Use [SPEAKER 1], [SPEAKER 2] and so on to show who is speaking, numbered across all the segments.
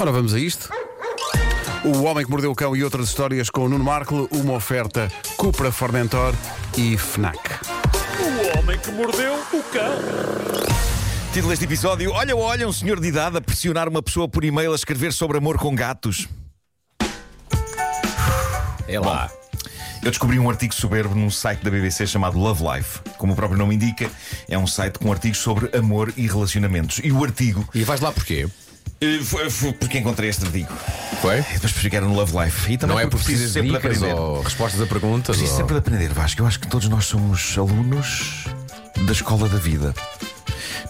[SPEAKER 1] Ora, vamos a isto. O Homem que Mordeu o Cão e outras histórias com o Nuno Marco, uma oferta Cupra Formentor e FNAC.
[SPEAKER 2] O homem que mordeu o cão.
[SPEAKER 3] Título deste episódio: Olha, olha, um senhor de idade a pressionar uma pessoa por e-mail a escrever sobre amor com gatos.
[SPEAKER 2] É lá.
[SPEAKER 3] Eu descobri um artigo soberbo num site da BBC chamado Love Life. Como o próprio nome indica, é um site com artigos sobre amor e relacionamentos. E o artigo.
[SPEAKER 2] E vais lá porquê?
[SPEAKER 3] Eh, Foi, foi porque encontrei este artigo.
[SPEAKER 2] Foi?
[SPEAKER 3] E depois percebi que era no Love Life. E também
[SPEAKER 2] Não é
[SPEAKER 3] porque
[SPEAKER 2] de
[SPEAKER 3] sempre
[SPEAKER 2] dicas
[SPEAKER 3] aprender.
[SPEAKER 2] ou respostas a perguntas?
[SPEAKER 3] Preciso
[SPEAKER 2] ou-
[SPEAKER 3] sempre de aprender, Vasco. Eu acho que todos nós somos alunos da escola da vida.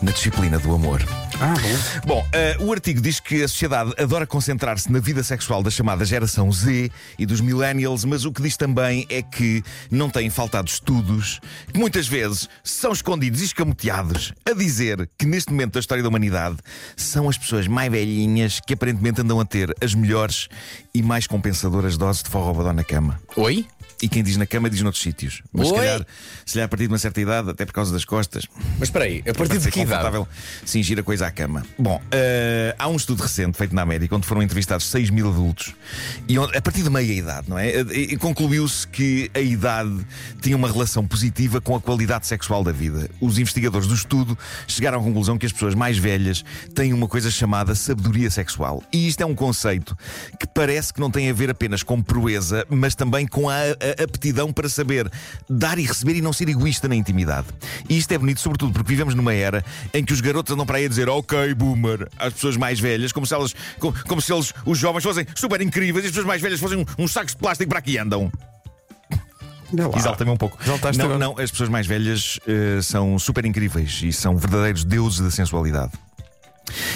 [SPEAKER 3] Na disciplina do amor.
[SPEAKER 1] Ah, bom.
[SPEAKER 3] Bom, eh, o artigo diz que a sociedade adora concentrar-se na vida sexual da chamada geração Z e dos millennials, mas o que diz também é que não têm faltado estudos que muitas vezes são escondidos e escamoteados a dizer que neste momento da história da humanidade são as pessoas mais velhinhas que aparentemente andam a ter as melhores e mais compensadoras doses de forró na cama.
[SPEAKER 2] Oi?
[SPEAKER 3] E quem diz na cama diz noutros sítios. Mas se calhar, se calhar a partir de uma certa idade, até por causa das costas,
[SPEAKER 2] Mas espera aí, a partir de que idade?
[SPEAKER 3] cingir a coisa à cama. Bom, eh, há um estudo recente feito na América onde foram entrevistados 6 mil adultos e onde- a partir de meia idade, não é? E, e concluiu-se que a idade tinha uma relação positiva com a qualidade sexual da vida. Os investigadores do estudo chegaram à conclusão que as pessoas mais velhas têm uma coisa chamada sabedoria sexual. E isto é um conceito que parece que não tem a ver apenas com proeza, mas também com a, a aptidão para saber dar e receber e não ser egoísta na intimidade. E isto é bonito, sobretudo porque vivemos numa era em que os garotos andam para aí a dizer ok, boomer, às pessoas mais velhas, como se elas, como, como se eles, os jovens, fossem super incríveis e as pessoas mais velhas fossem um- uns sacos de plástico para aqui andam. Exalta-me um pouco. Não, não, as pessoas mais velhas eh, são super incríveis e são verdadeiros deuses da sensualidade.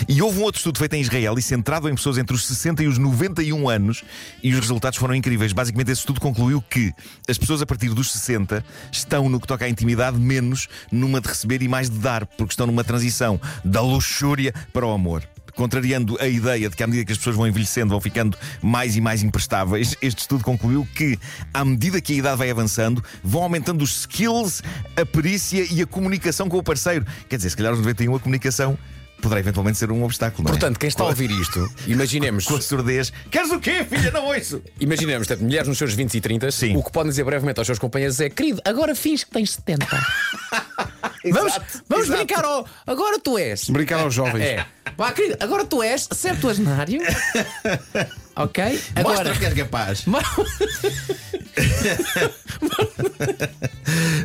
[SPEAKER 3] E houve um outro estudo feito em Israel e centrado em pessoas entre os 60 e os 91 anos, e os resultados foram incríveis. Basicamente, esse estudo concluiu que as pessoas a partir dos 60 estão, no que toca à intimidade, menos numa de receber e mais de dar, porque estão numa transição da luxúria para o amor. Contrariando a ideia de que, à medida que as pessoas vão envelhecendo, vão ficando mais e mais imprestáveis, este estudo concluiu que, à medida que a idade vai avançando, vão aumentando os skills, a perícia e a comunicação com o parceiro. Quer dizer, se calhar aos 91 a comunicação poderá eventualmente ser um obstáculo. Não é?
[SPEAKER 2] Portanto, quem está a ouvir isto, imaginemos,
[SPEAKER 3] com a surdez. Queres o quê, filha? Não ouço!
[SPEAKER 2] imaginemos, portanto, mulheres nos seus 20 e 30,
[SPEAKER 3] Sim.
[SPEAKER 2] o que podem dizer brevemente aos seus companheiros é: querido, agora finge que tens 70. vamos vamos
[SPEAKER 3] exato.
[SPEAKER 2] brincar ao. Agora tu és.
[SPEAKER 1] Brincar aos jovens.
[SPEAKER 2] É. Vá, querido, agora tu és septuagenário. ok? Agora.
[SPEAKER 3] Mostra que és capaz.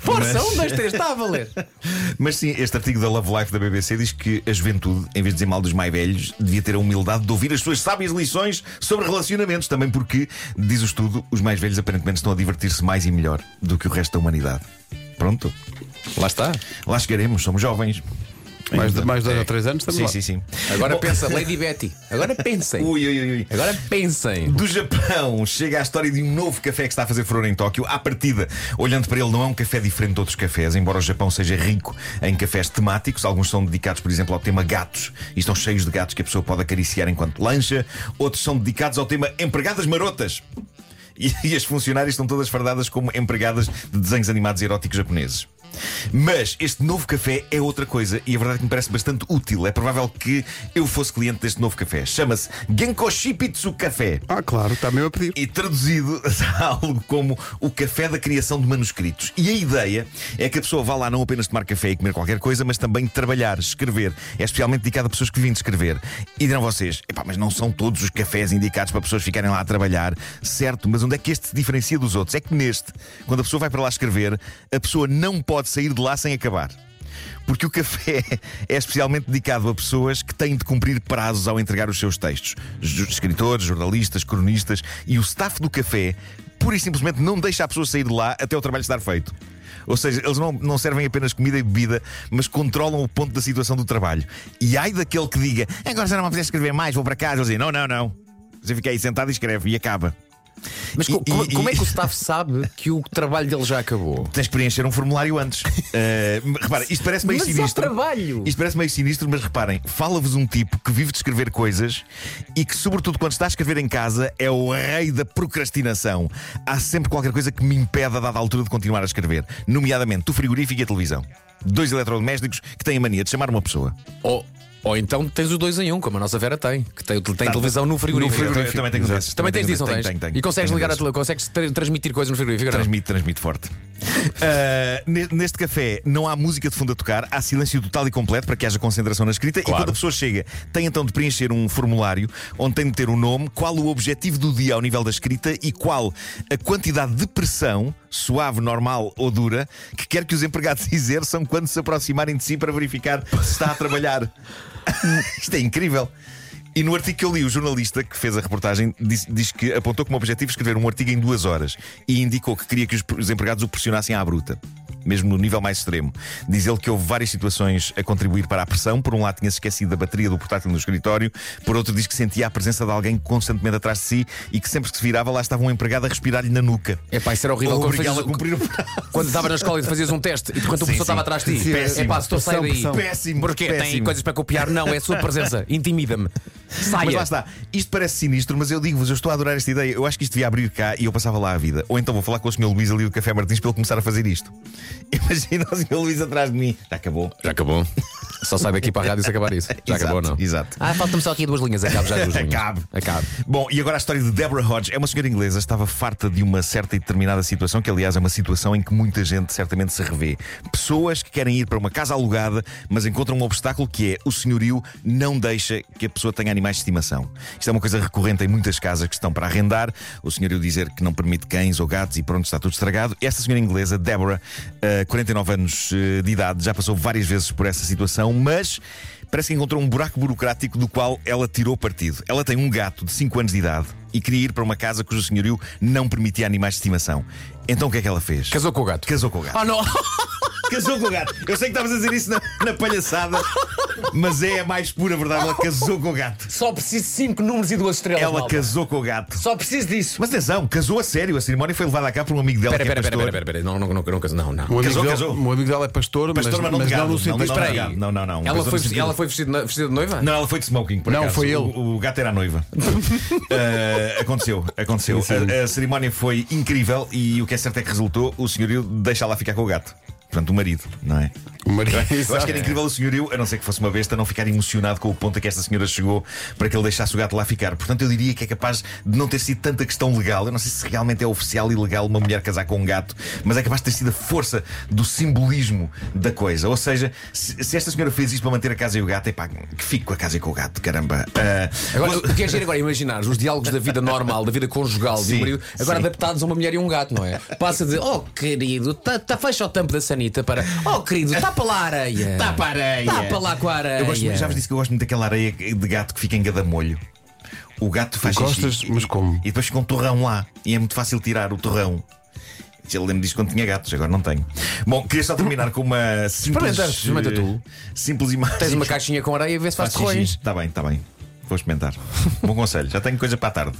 [SPEAKER 2] Força,
[SPEAKER 3] Mas-
[SPEAKER 2] um, dois, três, está a valer.
[SPEAKER 3] Mas sim, este artigo da Love Life da BBC diz que a juventude, em vez de dizer mal dos mais velhos, devia ter a humildade de ouvir as suas sábias lições sobre relacionamentos. Também porque, diz o estudo, os mais velhos aparentemente estão a divertir-se mais e melhor do que o resto da humanidade. Pronto,
[SPEAKER 2] Lá está.
[SPEAKER 3] lá chegaremos, somos jovens.
[SPEAKER 1] Mais de, mais de dois ou três anos estamos
[SPEAKER 3] Sim,
[SPEAKER 1] lá.
[SPEAKER 3] sim, sim.
[SPEAKER 2] Agora
[SPEAKER 3] Bom,
[SPEAKER 2] pensa, Lady Betty. Agora pensem.
[SPEAKER 3] Ui, ui, ui, ui.
[SPEAKER 2] Agora pensem.
[SPEAKER 3] Do Japão chega a história de um novo café que está a fazer furor em Tóquio. À partida, olhando para ele, não é um café diferente de outros cafés, embora o Japão seja rico em cafés temáticos. Alguns são dedicados, por exemplo, ao tema gatos e estão cheios de gatos que a pessoa pode acariciar enquanto lancha. Outros são dedicados ao tema empregadas marotas. E, e as funcionárias estão todas fardadas como empregadas de desenhos animados eróticos japoneses. Mas este novo café é outra coisa e a verdade é que me parece bastante útil. É provável que eu fosse cliente deste novo café. Chama-se Genkoshi Pitsu Café.
[SPEAKER 1] Ah, claro, está mesmo a pedir.
[SPEAKER 3] E traduzido a algo como o café da criação de manuscritos. E a ideia é que a pessoa vá lá não apenas tomar café e comer qualquer coisa, mas também trabalhar, escrever. É especialmente dedicado a pessoas que vêm de escrever. E dirão vocês, epá, mas não são todos os cafés indicados para pessoas ficarem lá a trabalhar. Certo, mas onde é que este se diferencia dos outros? É que neste, quando a pessoa vai para lá escrever, a pessoa não pode sair de lá sem acabar. Porque o café é especialmente dedicado a pessoas que têm de cumprir prazos ao entregar os seus textos. Escritores, jornalistas, cronistas. E o staff do café, pura e simplesmente, não deixa a pessoa sair de lá até o trabalho estar feito. Ou seja, eles não, não servem apenas comida e bebida, mas controlam o ponto da situação do trabalho. E ai daquele que diga, agora já não me apetece escrever mais, vou para casa. Eles dizem, não, não, não. Você fica aí sentado e escreve e acaba.
[SPEAKER 2] Mas co-
[SPEAKER 3] E-
[SPEAKER 2] como,
[SPEAKER 3] e-
[SPEAKER 2] como é
[SPEAKER 3] e-
[SPEAKER 2] que o staff sabe que o trabalho dele já acabou?
[SPEAKER 3] Tens que preencher um formulário antes. Eh, repara, isto parece meio
[SPEAKER 2] Mas
[SPEAKER 3] sinistro.
[SPEAKER 2] trabalho.
[SPEAKER 3] Isto parece meio sinistro, mas reparem, fala-vos um tipo que vive de escrever coisas e que, sobretudo quando está a escrever em casa, é o rei da procrastinação. Há sempre qualquer coisa que me impede a dada altura de continuar a escrever, nomeadamente o frigorífico e a televisão. Dois eletrodomésticos que têm a mania de chamar uma pessoa.
[SPEAKER 2] Oh, Ou então tens os dois em um, como a nossa Vera tem, que tem, tem
[SPEAKER 3] Tá,
[SPEAKER 2] televisão no frigorífico.
[SPEAKER 3] Eu também- também tenho desses.
[SPEAKER 2] Também tens disso, não tens?
[SPEAKER 3] tenho, tenho.
[SPEAKER 2] E consegues ligar a
[SPEAKER 3] desses.
[SPEAKER 2] tele, consegues tra- transmitir coisas no frigorífico?
[SPEAKER 3] Transmite, transmite forte. Ne- neste café não há música de fundo a tocar, há silêncio total e completo para que haja concentração na escrita.
[SPEAKER 2] Claro.
[SPEAKER 3] E quando a pessoa chega, tem então de preencher um formulário onde tem de ter o nome, qual o objetivo do dia ao nível da escrita e qual a quantidade de pressão, suave, normal ou dura, que quer que os empregados exerçam quando se aproximarem de si para verificar se está a trabalhar. Isto é incrível. E no artigo que eu li, o jornalista que fez a reportagem diz, diz que apontou como objetivo escrever um artigo em duas horas e indicou que queria que os, os empregados o pressionassem à bruta. Mesmo no nível mais extremo. Diz ele que houve várias situações a contribuir para a pressão. Por um lado, tinha-se esquecido da bateria do portátil no escritório. Por outro, diz que sentia a presença de alguém constantemente atrás de si e que sempre que se virava, lá estava um empregado a respirar-lhe na nuca.
[SPEAKER 2] É pá, isso era horrível quando fazias,
[SPEAKER 3] a cumprir o
[SPEAKER 2] quando estava na escola e fazias um teste e quando o professor estava atrás de ti. É pá, estou sai daí.
[SPEAKER 1] Pressão,
[SPEAKER 3] Péssimo.
[SPEAKER 2] Porquê? Tem
[SPEAKER 3] péssimo.
[SPEAKER 2] coisas para copiar? Não, é a sua presença. Intimida-me. Saia.
[SPEAKER 3] Mas lá está, isto parece sinistro, mas eu digo-vos, eu estou a adorar esta ideia. Eu acho que isto devia abrir cá e eu passava lá a vida. Ou então vou falar com o Sr. Luís ali do Café Martins para ele começar a fazer isto. Imagina o Sr. Luís atrás de mim. Já acabou.
[SPEAKER 2] Já acabou. Só sai daqui para a rádio se acabar isso. Já
[SPEAKER 3] Exato,
[SPEAKER 2] acabou, não?
[SPEAKER 3] exato.
[SPEAKER 2] Ah, faltam-me só aqui duas linhas. Acabe já as duas linhas.
[SPEAKER 3] Acabe.
[SPEAKER 2] Acabe.
[SPEAKER 3] Bom, e agora a história de Deborah Hodge. É uma senhora inglesa, estava farta de uma certa e determinada situação, que aliás é uma situação em que muita gente certamente se revê. Pessoas que querem ir para uma casa alugada, mas encontram um obstáculo que é o senhorio não deixa que a pessoa tenha animais de estimação. Isto é uma coisa recorrente em muitas casas que estão para arrendar. O senhorio dizer que não permite cães ou gatos e pronto, está tudo estragado. Esta senhora inglesa, Deborah, eh, 49 anos eh, de idade, já passou várias vezes por essa situação, mas parece que encontrou um buraco burocrático do qual ela tirou partido. Ela tem um gato de 5 anos de idade e queria ir para uma casa cujo senhorio não permitia animais de estimação. Então o que é que ela fez?
[SPEAKER 2] Casou com o gato.
[SPEAKER 3] Casou com o gato.
[SPEAKER 2] Ah, não!
[SPEAKER 3] Casou com o gato. Eu sei que estavas a dizer isso na, na palhaçada, mas é a mais pura verdade. Ela casou com o gato.
[SPEAKER 2] Só preciso de 5 números e duas estrelas.
[SPEAKER 3] Ela
[SPEAKER 2] malta.
[SPEAKER 3] casou com o gato.
[SPEAKER 2] Só preciso disso.
[SPEAKER 3] Mas atenção, casou a sério. A cerimónia foi levada a cá por um amigo dela
[SPEAKER 2] Espera,
[SPEAKER 3] que é
[SPEAKER 2] espera,
[SPEAKER 3] pastor.
[SPEAKER 2] espera, espera, espera. Não, não, não, não, não, não.
[SPEAKER 1] O amigo,
[SPEAKER 3] Casou,
[SPEAKER 1] dela,
[SPEAKER 3] casou.
[SPEAKER 1] o amigo dela é pastor,
[SPEAKER 3] Pastor, mas
[SPEAKER 1] mas,
[SPEAKER 3] não de
[SPEAKER 1] mas não no
[SPEAKER 3] Não,
[SPEAKER 1] sentido.
[SPEAKER 3] não,
[SPEAKER 2] Espera
[SPEAKER 3] não,
[SPEAKER 2] aí.
[SPEAKER 3] não, não, não.
[SPEAKER 2] Ela
[SPEAKER 3] Casou
[SPEAKER 2] foi,
[SPEAKER 3] no sentido-
[SPEAKER 2] ela foi vestida, vestida de noiva?
[SPEAKER 3] Não, ela foi de smoking, por
[SPEAKER 1] Não,
[SPEAKER 3] acaso.
[SPEAKER 1] foi ele.
[SPEAKER 3] O, o gato era a noiva. Uh, aconteceu, aconteceu. A, a cerimónia foi incrível e o que é certo é que resultou: o senhorio deixa lá ficar com o gato. Portanto, o marido, não é?
[SPEAKER 1] O marido.
[SPEAKER 3] Eu acho que era incrível o senhorio, a não ser que fosse uma besta, não ficar emocionado com o ponto a que esta senhora chegou para que ele deixasse o gato lá ficar. Portanto, eu diria que é capaz de não ter sido tanta questão legal. Eu não sei se realmente é oficial e legal uma mulher casar com um gato, mas é capaz de ter sido a força do simbolismo da coisa. Ou seja, se, se esta senhora fez isto para manter a casa e o gato, é pá, que fique com a casa e com o gato, caramba. Ah,
[SPEAKER 2] Agora, o que é giro agora é imaginar os diálogos da vida normal, da vida conjugal de
[SPEAKER 3] Sim,
[SPEAKER 2] um marido, agora
[SPEAKER 3] sim.
[SPEAKER 2] adaptados a uma mulher e um gato, não é? Passa a dizer, oh querido, tá, tá, fecha o tampo da sanita para. Oh querido, tapa lá a areia.
[SPEAKER 3] Tapa a areia.
[SPEAKER 2] Tapa lá com a areia.
[SPEAKER 3] Eu gosto, muito- já vos disse que eu gosto muito daquela areia de gato que fica em gadamolho. O gato faz
[SPEAKER 1] gostas?
[SPEAKER 3] xixi
[SPEAKER 1] Mas como?
[SPEAKER 3] E depois fica um torrão lá. E é muito fácil tirar o torrão. Eu lembro disso quando tinha gatos, agora não tenho. Bom, queria só terminar com uma simples.
[SPEAKER 2] Experimenta, experimenta tu.
[SPEAKER 3] Simples imagem.
[SPEAKER 2] Tens uma caixinha com areia e vê se faz torrões.
[SPEAKER 3] Está bem, está bem. Vou experimentar. Bom conselho, já tenho coisa para a tarde.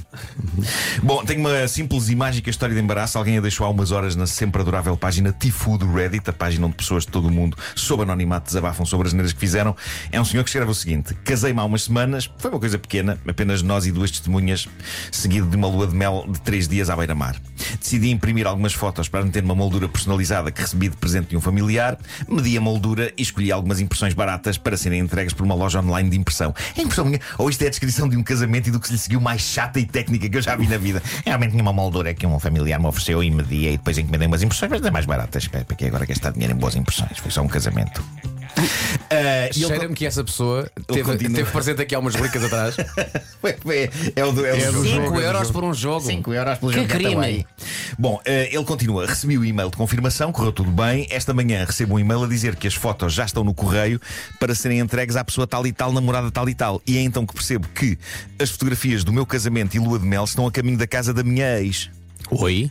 [SPEAKER 3] Bom, tenho uma simples e mágica história de embaraço. Alguém a deixou há umas horas na sempre adorável página Tifu do Reddit, a página onde pessoas de todo o mundo, sob anonimato, desabafam sobre as neiras que fizeram. É um senhor que escreve o seguinte: Casei-me há umas semanas, foi uma coisa pequena, apenas nós e duas testemunhas, seguido de uma lua de mel de três dias à beira-mar. Decidi imprimir algumas fotos para meter numa moldura personalizada que recebi de presente de um familiar, medi a moldura e escolhi algumas impressões baratas para serem entregues por uma loja online de impressão. É impressão minha, ou isto é a descrição de um casamento e do que se lhe seguiu mais chata e técnica que eu já vi na vida. Realmente tinha uma moldura que um familiar me ofereceu e media e depois encomendei umas impressões, mas é mais baratas. Para para que agora gastar dinheiro em boas impressões? Foi só um casamento. Ele-
[SPEAKER 2] Cheira-me que essa pessoa teve,
[SPEAKER 3] continua.
[SPEAKER 2] teve presente aqui há umas rubricas atrás.
[SPEAKER 3] É o do, é o
[SPEAKER 1] É
[SPEAKER 3] do
[SPEAKER 1] do
[SPEAKER 3] jogo.
[SPEAKER 1] jogo.
[SPEAKER 2] 5 euros por um jogo.
[SPEAKER 3] 5 euros pelo
[SPEAKER 2] Que
[SPEAKER 3] jogo
[SPEAKER 2] crime.
[SPEAKER 3] Bom, eh, ele continua. Recebi o e-mail de confirmação, correu tudo bem. Esta manhã recebo um e-mail a dizer que as fotos já estão no correio para serem entregues à pessoa tal e tal, namorada tal e tal. E é então que percebo que as fotografias do meu casamento e lua de mel estão a caminho da casa da minha ex.
[SPEAKER 2] Oi?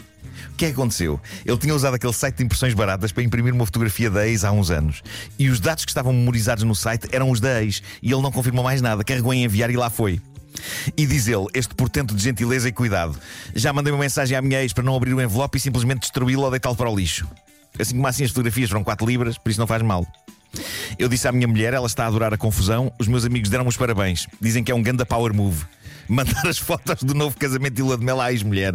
[SPEAKER 3] O que é que aconteceu? Ele tinha usado aquele site de impressões baratas para imprimir uma fotografia da ex há uns anos. E os dados que estavam memorizados no site eram os da ex. E ele não confirmou mais nada. Carregou em enviar e lá foi. E diz ele, este portento de gentileza e cuidado. Já mandei uma mensagem à minha ex para não abrir o envelope e simplesmente destruí-lo ou deitá-lo para o lixo. Assim como assim as fotografias foram 4 libras, por isso não faz mal. Eu disse à minha mulher, ela está a adorar a confusão. Os meus amigos deram-me os parabéns. Dizem que é um ganda power move. Mandar as fotos do novo casamento de lua de mel à ex-mulher.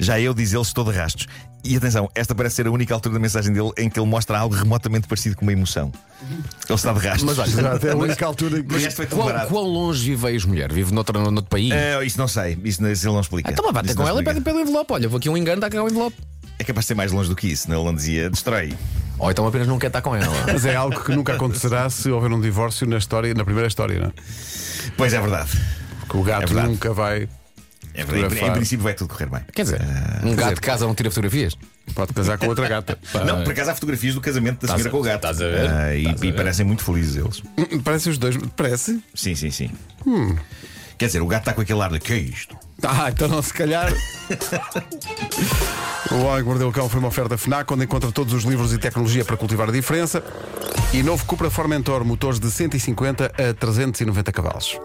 [SPEAKER 3] Já eu, diz ele, estou de rastos. E atenção, esta parece ser a única altura da mensagem dele em que ele mostra algo remotamente parecido com uma emoção. Ele está de rastro.
[SPEAKER 2] Mas olha,
[SPEAKER 1] é a única altura que.
[SPEAKER 3] resto foi
[SPEAKER 2] quão, quão longe vive a ex-mulher? Vive noutro, noutro país?
[SPEAKER 3] É, isso não sei, isso, não- isso ele não explica.
[SPEAKER 2] Então, mas bate com ela e pede pelo envelope. Olha, vou aqui um engano, está cá o envelope.
[SPEAKER 3] É capaz de ser mais longe do que isso, não? Ele não dizia destrói.
[SPEAKER 2] Ou então apenas não quer estar com ela.
[SPEAKER 1] Mas é algo que nunca acontecerá se houver um divórcio na história, na primeira história, não é?
[SPEAKER 3] Pois é verdade.
[SPEAKER 1] Porque o gato
[SPEAKER 3] É verdade.
[SPEAKER 1] nunca vai.
[SPEAKER 3] É verdade. Em, em princípio vai tudo correr bem.
[SPEAKER 2] Quer dizer, um gato de casa não tira fotografias?
[SPEAKER 1] Pode casar com outra gata.
[SPEAKER 3] Não, por acaso há fotografias do casamento da senhora com o gato.
[SPEAKER 2] estás a ver?
[SPEAKER 3] Ah, e,
[SPEAKER 2] a
[SPEAKER 3] e
[SPEAKER 2] ver?
[SPEAKER 3] parecem muito felizes eles.
[SPEAKER 1] Parece os dois. Parece?
[SPEAKER 3] Sim, sim, sim. Quer dizer, o gato está com aquele ar de que é isto?
[SPEAKER 1] Ah, então não, se calhar. o Homem que Mordeu o Cão foi uma oferta FNAC, onde encontra todos os livros e tecnologia para cultivar a diferença. E novo Cupra Formentor, motores de 150 a 390 cavalos.